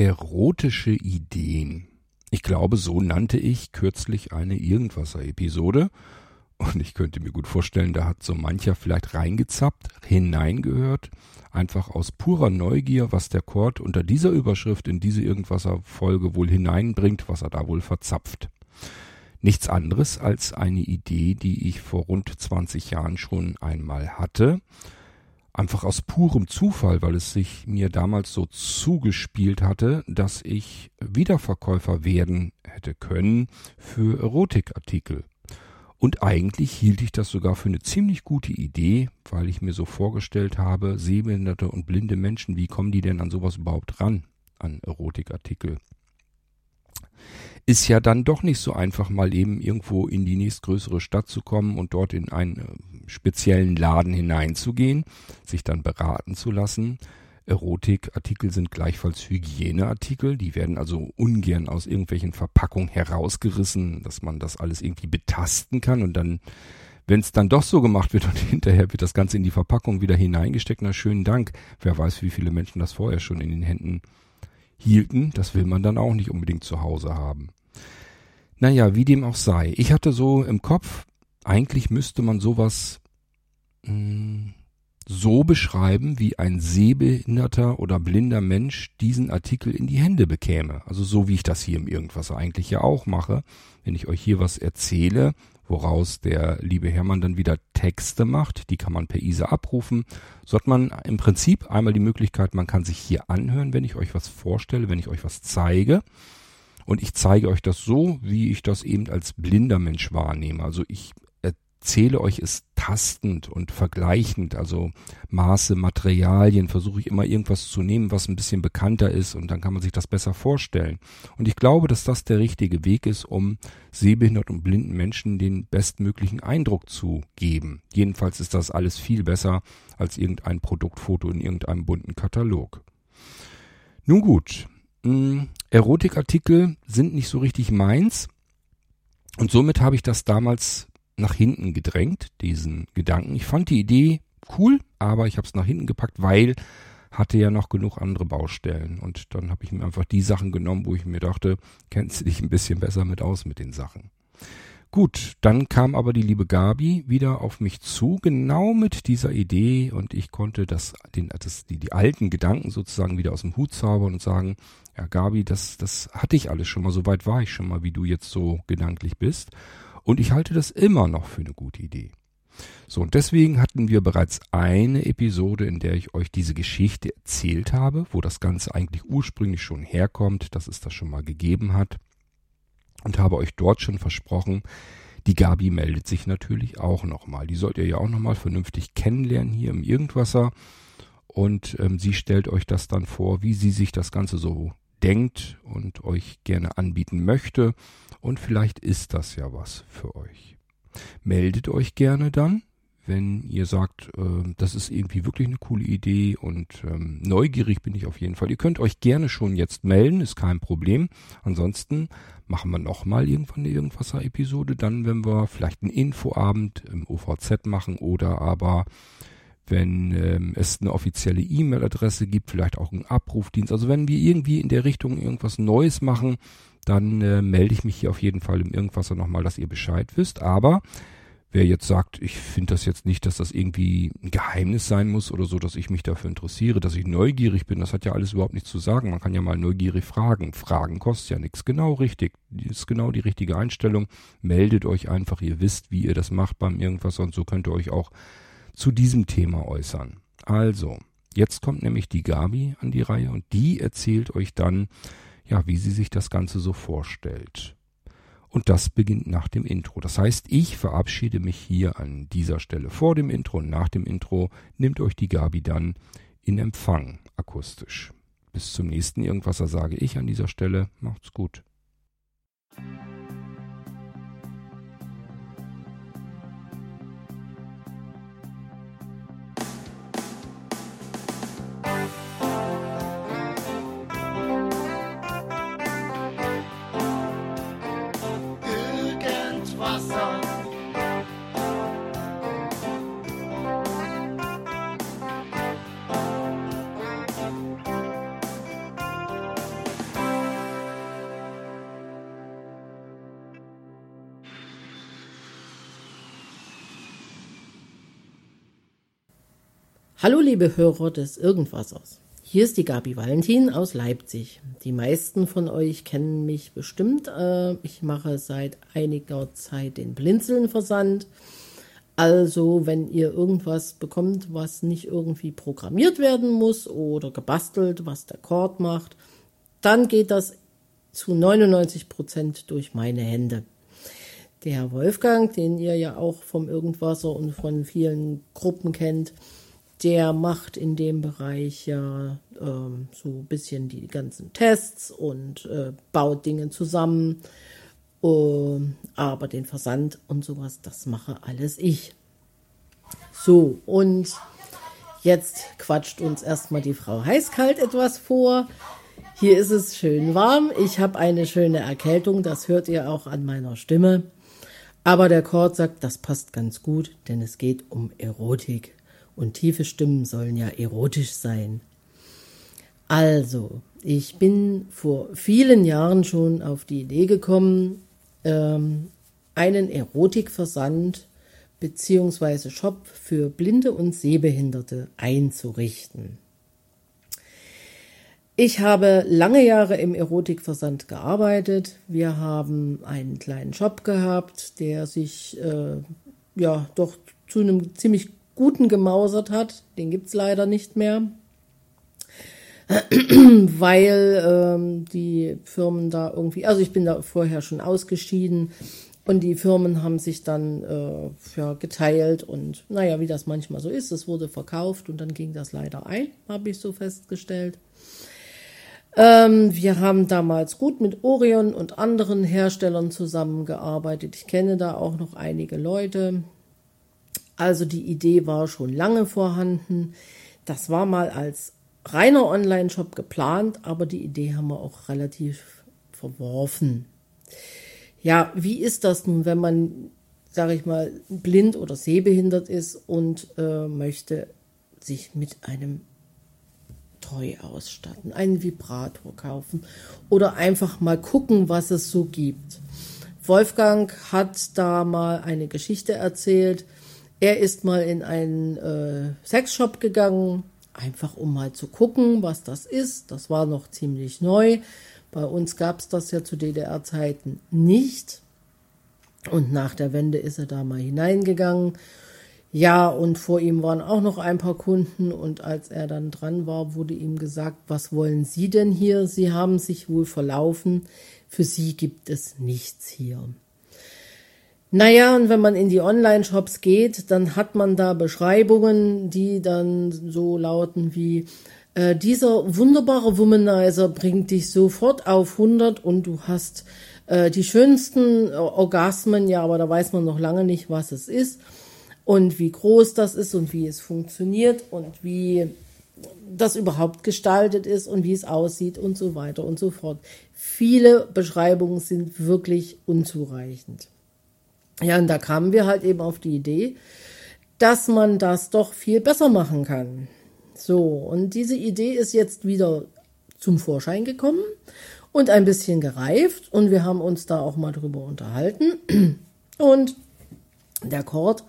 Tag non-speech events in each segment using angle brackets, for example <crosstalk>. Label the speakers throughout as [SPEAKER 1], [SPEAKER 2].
[SPEAKER 1] Erotische Ideen. Ich glaube, so nannte ich kürzlich eine Irgendwasser-Episode. Und ich könnte mir gut vorstellen, da hat so mancher vielleicht reingezappt, hineingehört, einfach aus purer Neugier, was der Kord unter dieser Überschrift in diese Irgendwasser-Folge wohl hineinbringt, was er da wohl verzapft. Nichts anderes als eine Idee, die ich vor rund 20 Jahren schon einmal hatte einfach aus purem Zufall, weil es sich mir damals so zugespielt hatte, dass ich Wiederverkäufer werden hätte können für Erotikartikel. Und eigentlich hielt ich das sogar für eine ziemlich gute Idee, weil ich mir so vorgestellt habe, sehbehinderte und blinde Menschen, wie kommen die denn an sowas überhaupt ran, an Erotikartikel? Ist ja dann doch nicht so einfach, mal eben irgendwo in die nächstgrößere Stadt zu kommen und dort in einen äh, speziellen Laden hineinzugehen, sich dann beraten zu lassen. Erotikartikel sind gleichfalls Hygieneartikel, die werden also ungern aus irgendwelchen Verpackungen herausgerissen, dass man das alles irgendwie betasten kann und dann, wenn es dann doch so gemacht wird <laughs> und hinterher wird das Ganze in die Verpackung wieder hineingesteckt, na schönen Dank. Wer weiß, wie viele Menschen das vorher schon in den Händen hielten, das will man dann auch nicht unbedingt zu Hause haben. Naja, wie dem auch sei. Ich hatte so im Kopf, eigentlich müsste man sowas mh, hm, so beschreiben, wie ein sehbehinderter oder blinder Mensch diesen Artikel in die Hände bekäme. Also so wie ich das hier im Irgendwas eigentlich ja auch mache. Wenn ich euch hier was erzähle, woraus der liebe Hermann dann wieder Texte macht. Die kann man per ISA abrufen. So hat man im Prinzip einmal die Möglichkeit, man kann sich hier anhören, wenn ich euch was vorstelle, wenn ich euch was zeige. Und ich zeige euch das so, wie ich das eben als blinder Mensch wahrnehme. Also ich erzähle euch es tastend und vergleichend, also Maße, Materialien, versuche ich immer irgendwas zu nehmen, was ein bisschen bekannter ist und dann kann man sich das besser vorstellen. Und ich glaube, dass das der richtige Weg ist, um sehbehinderten und blinden Menschen den bestmöglichen Eindruck zu geben. Jedenfalls ist das alles viel besser als irgendein Produktfoto in irgendeinem bunten Katalog. Nun gut, mh, hm, Erotikartikel sind nicht so richtig meins. Und somit habe ich das damals nach hinten gedrängt, diesen Gedanken. Ich fand die Idee cool, aber ich habe es nach hinten gepackt, weil hatte ja noch genug andere Baustellen. Und dann habe ich mir einfach die Sachen genommen, wo ich mir dachte, kennst du dich ein bisschen besser mit aus mit den Sachen. Gut, dann kam aber die liebe Gabi wieder auf mich zu, genau mit dieser Idee und ich konnte das, den, das, die, die alten Gedanken sozusagen wieder aus dem Hut zaubern und sagen, ja Gabi, das, das hatte ich alles schon mal, so weit war ich schon mal, wie du jetzt so gedanklich bist. Und ich halte das immer noch für eine gute Idee. So, und deswegen hatten wir bereits eine Episode, in der ich euch diese Geschichte erzählt habe, wo das Ganze eigentlich ursprünglich schon herkommt, dass es das schon mal gegeben hat. Und habe euch dort schon versprochen, die Gabi meldet sich natürlich auch nochmal. Die sollt ihr ja auch nochmal vernünftig kennenlernen hier im Irgendwasser. Und ähm, sie stellt euch das dann vor, wie sie sich das Ganze so denkt und euch gerne anbieten möchte. Und vielleicht ist das ja was für euch. Meldet euch gerne dann, wenn ihr sagt, äh, das ist irgendwie wirklich eine coole Idee und ähm, neugierig bin ich auf jeden Fall. Ihr könnt euch gerne schon jetzt melden, ist kein Problem. Ansonsten machen wir nochmal irgendwann eine Irgendwasser-Episode, dann wenn wir vielleicht einen Infoabend im OVZ machen oder aber wenn ähm, es eine offizielle E-Mail-Adresse gibt, vielleicht auch einen Abrufdienst. Also wenn wir irgendwie in der Richtung irgendwas Neues machen, dann äh, melde ich mich hier auf jeden Fall im Irgendwasser nochmal, dass ihr Bescheid wisst. Aber wer jetzt sagt, ich finde das jetzt nicht, dass das irgendwie ein Geheimnis sein muss oder so, dass ich mich dafür interessiere, dass ich neugierig bin, das hat ja alles überhaupt nichts zu sagen. Man kann ja mal neugierig fragen. Fragen kostet ja nichts. Genau richtig. Ist genau die richtige Einstellung. Meldet euch einfach, ihr wisst, wie ihr das macht beim Irgendwas und so könnt ihr euch auch zu diesem Thema äußern. Also, jetzt kommt nämlich die Gabi an die Reihe und die erzählt euch dann, ja, wie sie sich das Ganze so vorstellt. Und das beginnt nach dem Intro. Das heißt, ich verabschiede mich hier an dieser Stelle vor dem Intro und nach dem Intro nimmt euch die Gabi dann in Empfang akustisch. Bis zum nächsten Irgendwasser sage ich an dieser Stelle. Macht's gut.
[SPEAKER 2] Hallo liebe Hörer des Irgendwassers. Hier ist die Gabi Valentin aus Leipzig. Die meisten von euch kennen mich bestimmt. Äh, ich mache seit einiger Zeit den Blinzeln-Versand. Also, wenn ihr irgendwas bekommt, was nicht irgendwie programmiert werden muss oder gebastelt, was der Cord macht, dann geht das zu 99 Prozent durch meine Hände. Der Wolfgang, den ihr ja auch vom Irgendwasser und von vielen Gruppen kennt, der macht in dem Bereich ja ähm, so ein bisschen die ganzen Tests und äh, baut Dinge zusammen. Uh, aber den Versand und sowas, das mache alles ich. So, und jetzt quatscht uns erstmal die Frau Heißkalt etwas vor. Hier ist es schön warm. Ich habe eine schöne Erkältung, das hört ihr auch an meiner Stimme. Aber der Chord sagt, das passt ganz gut, denn es geht um Erotik und tiefe Stimmen sollen ja erotisch sein. Also, ich bin vor vielen Jahren schon auf die Idee gekommen, ähm, einen Erotikversand bzw. Shop für Blinde und Sehbehinderte einzurichten. Ich habe lange Jahre im Erotikversand gearbeitet. Wir haben einen kleinen Shop gehabt, der sich äh, ja doch zu einem ziemlich guten gemausert hat. Den gibt es leider nicht mehr, weil ähm, die Firmen da irgendwie, also ich bin da vorher schon ausgeschieden und die Firmen haben sich dann äh, ja, geteilt und naja, wie das manchmal so ist, es wurde verkauft und dann ging das leider ein, habe ich so festgestellt. Ähm, wir haben damals gut mit Orion und anderen Herstellern zusammengearbeitet. Ich kenne da auch noch einige Leute. Also die Idee war schon lange vorhanden. Das war mal als reiner Online-Shop geplant, aber die Idee haben wir auch relativ verworfen. Ja, wie ist das nun, wenn man, sage ich mal, blind oder sehbehindert ist und äh, möchte sich mit einem Toy ausstatten, einen Vibrator kaufen oder einfach mal gucken, was es so gibt. Wolfgang hat da mal eine Geschichte erzählt, er ist mal in einen äh, Sexshop gegangen, einfach um mal zu gucken, was das ist. Das war noch ziemlich neu. Bei uns gab es das ja zu DDR-Zeiten nicht. Und nach der Wende ist er da mal hineingegangen. Ja, und vor ihm waren auch noch ein paar Kunden. Und als er dann dran war, wurde ihm gesagt, was wollen Sie denn hier? Sie haben sich wohl verlaufen. Für Sie gibt es nichts hier. Naja, und wenn man in die Online-Shops geht, dann hat man da Beschreibungen, die dann so lauten wie, äh, dieser wunderbare Womanizer bringt dich sofort auf 100 und du hast äh, die schönsten Orgasmen, ja, aber da weiß man noch lange nicht, was es ist und wie groß das ist und wie es funktioniert und wie das überhaupt gestaltet ist und wie es aussieht und so weiter und so fort. Viele Beschreibungen sind wirklich unzureichend. Ja, und da kamen wir halt eben auf die Idee, dass man das doch viel besser machen kann. So, und diese Idee ist jetzt wieder zum Vorschein gekommen und ein bisschen gereift und wir haben uns da auch mal drüber unterhalten. <clears throat> Und der Kord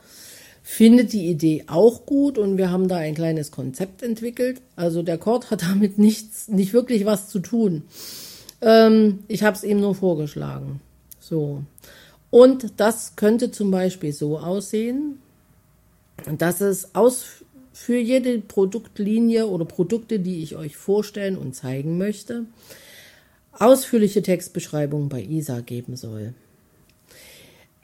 [SPEAKER 2] findet die Idee auch gut und wir haben da ein kleines Konzept entwickelt. Also der Kord hat <laughs> damit nichts, nicht wirklich was zu tun. Ähm, ich habe es ihm nur vorgeschlagen. So. Und das könnte zum Beispiel so aussehen, dass es aus, für jede Produktlinie oder Produkte, die ich euch vorstellen und zeigen möchte, ausführliche Textbeschreibungen bei ISA geben soll.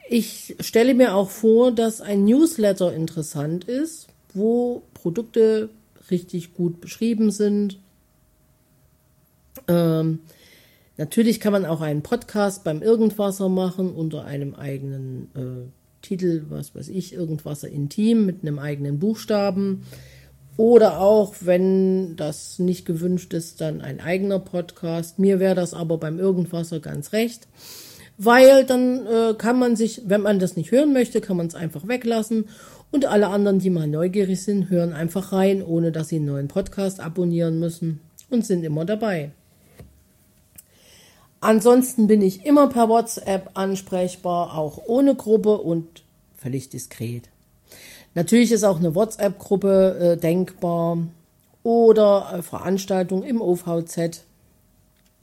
[SPEAKER 2] Ich stelle mir auch vor, dass ein Newsletter interessant ist, wo Produkte richtig gut beschrieben sind. Ähm, Natürlich kann man auch einen Podcast beim Irgendwasser machen unter einem eigenen äh, Titel, was weiß ich, Irgendwasser Intim mit einem eigenen Buchstaben. Oder auch, wenn das nicht gewünscht ist, dann ein eigener Podcast. Mir wäre das aber beim Irgendwasser ganz recht. Weil dann äh, kann man sich, wenn man das nicht hören möchte, kann man es einfach weglassen. Und alle anderen, die mal neugierig sind, hören einfach rein, ohne dass sie einen neuen Podcast abonnieren müssen und sind immer dabei. Ansonsten bin ich immer per WhatsApp ansprechbar, auch ohne Gruppe und völlig diskret. Natürlich ist auch eine WhatsApp-Gruppe äh, denkbar oder äh, Veranstaltungen im OVZ,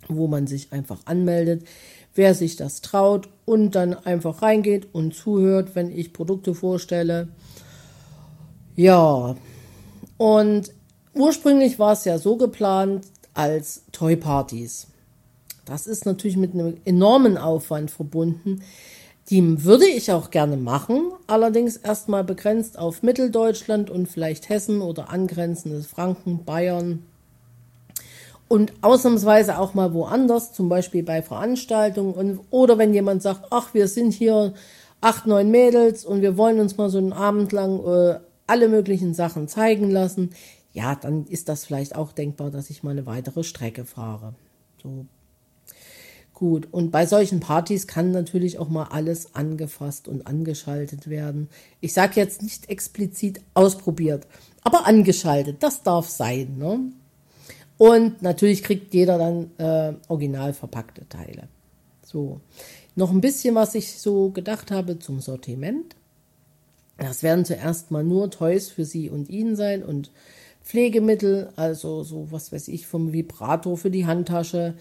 [SPEAKER 2] wo man sich einfach anmeldet, wer sich das traut und dann einfach reingeht und zuhört, wenn ich Produkte vorstelle. Ja, und ursprünglich war es ja so geplant als Toy-Partys. Das ist natürlich mit einem enormen Aufwand verbunden. Die würde ich auch gerne machen, allerdings erstmal begrenzt auf Mitteldeutschland und vielleicht Hessen oder angrenzendes Franken, Bayern. Und ausnahmsweise auch mal woanders, zum Beispiel bei Veranstaltungen. Und, oder wenn jemand sagt, ach, wir sind hier acht, neun Mädels und wir wollen uns mal so einen Abend lang äh, alle möglichen Sachen zeigen lassen, ja, dann ist das vielleicht auch denkbar, dass ich mal eine weitere Strecke fahre. So Gut, und bei solchen Partys kann natürlich auch mal alles angefasst und angeschaltet werden. Ich sage jetzt nicht explizit ausprobiert, aber angeschaltet, das darf sein. Ne? Und natürlich kriegt jeder dann äh, original verpackte Teile. So, noch ein bisschen, was ich so gedacht habe zum Sortiment. Das werden zuerst mal nur Toys für Sie und ihn sein und Pflegemittel, also so was weiß ich, vom Vibrator für die Handtasche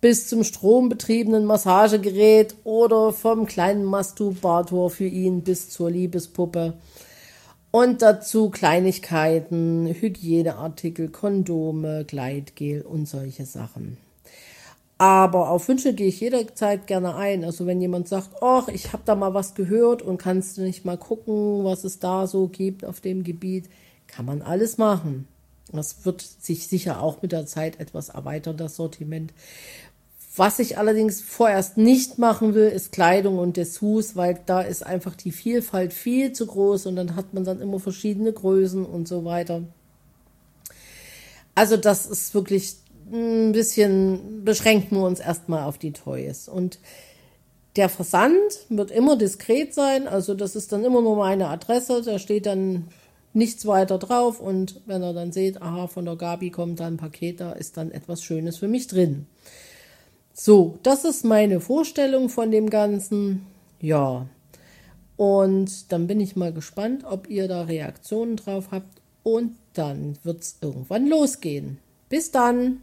[SPEAKER 2] bis zum strombetriebenen Massagegerät oder vom kleinen Masturbator für ihn bis zur Liebespuppe. Und dazu Kleinigkeiten, Hygieneartikel, Kondome, Gleitgel und solche Sachen. Aber auf Wünsche gehe ich jederzeit gerne ein. Also wenn jemand sagt, ach, ich habe da mal was gehört und kannst du nicht mal gucken, was es da so gibt auf dem Gebiet, kann man alles machen. Das wird sich sicher auch mit der Zeit etwas erweitern, das Sortiment. Was ich allerdings vorerst nicht machen will, ist Kleidung und Dessous, weil da ist einfach die Vielfalt viel zu groß und dann hat man dann immer verschiedene Größen und so weiter. Also das ist wirklich ein bisschen, beschränken wir uns erstmal auf die Toys. Und der Versand wird immer diskret sein, also das ist dann immer nur meine Adresse, da steht dann nichts weiter drauf und wenn er dann seht, aha, von der Gabi kommt da ein Paket, da ist dann etwas Schönes für mich drin. So, das ist meine Vorstellung von dem Ganzen. Ja. Und dann bin ich mal gespannt, ob ihr da Reaktionen drauf habt. Und dann wird es irgendwann losgehen. Bis dann!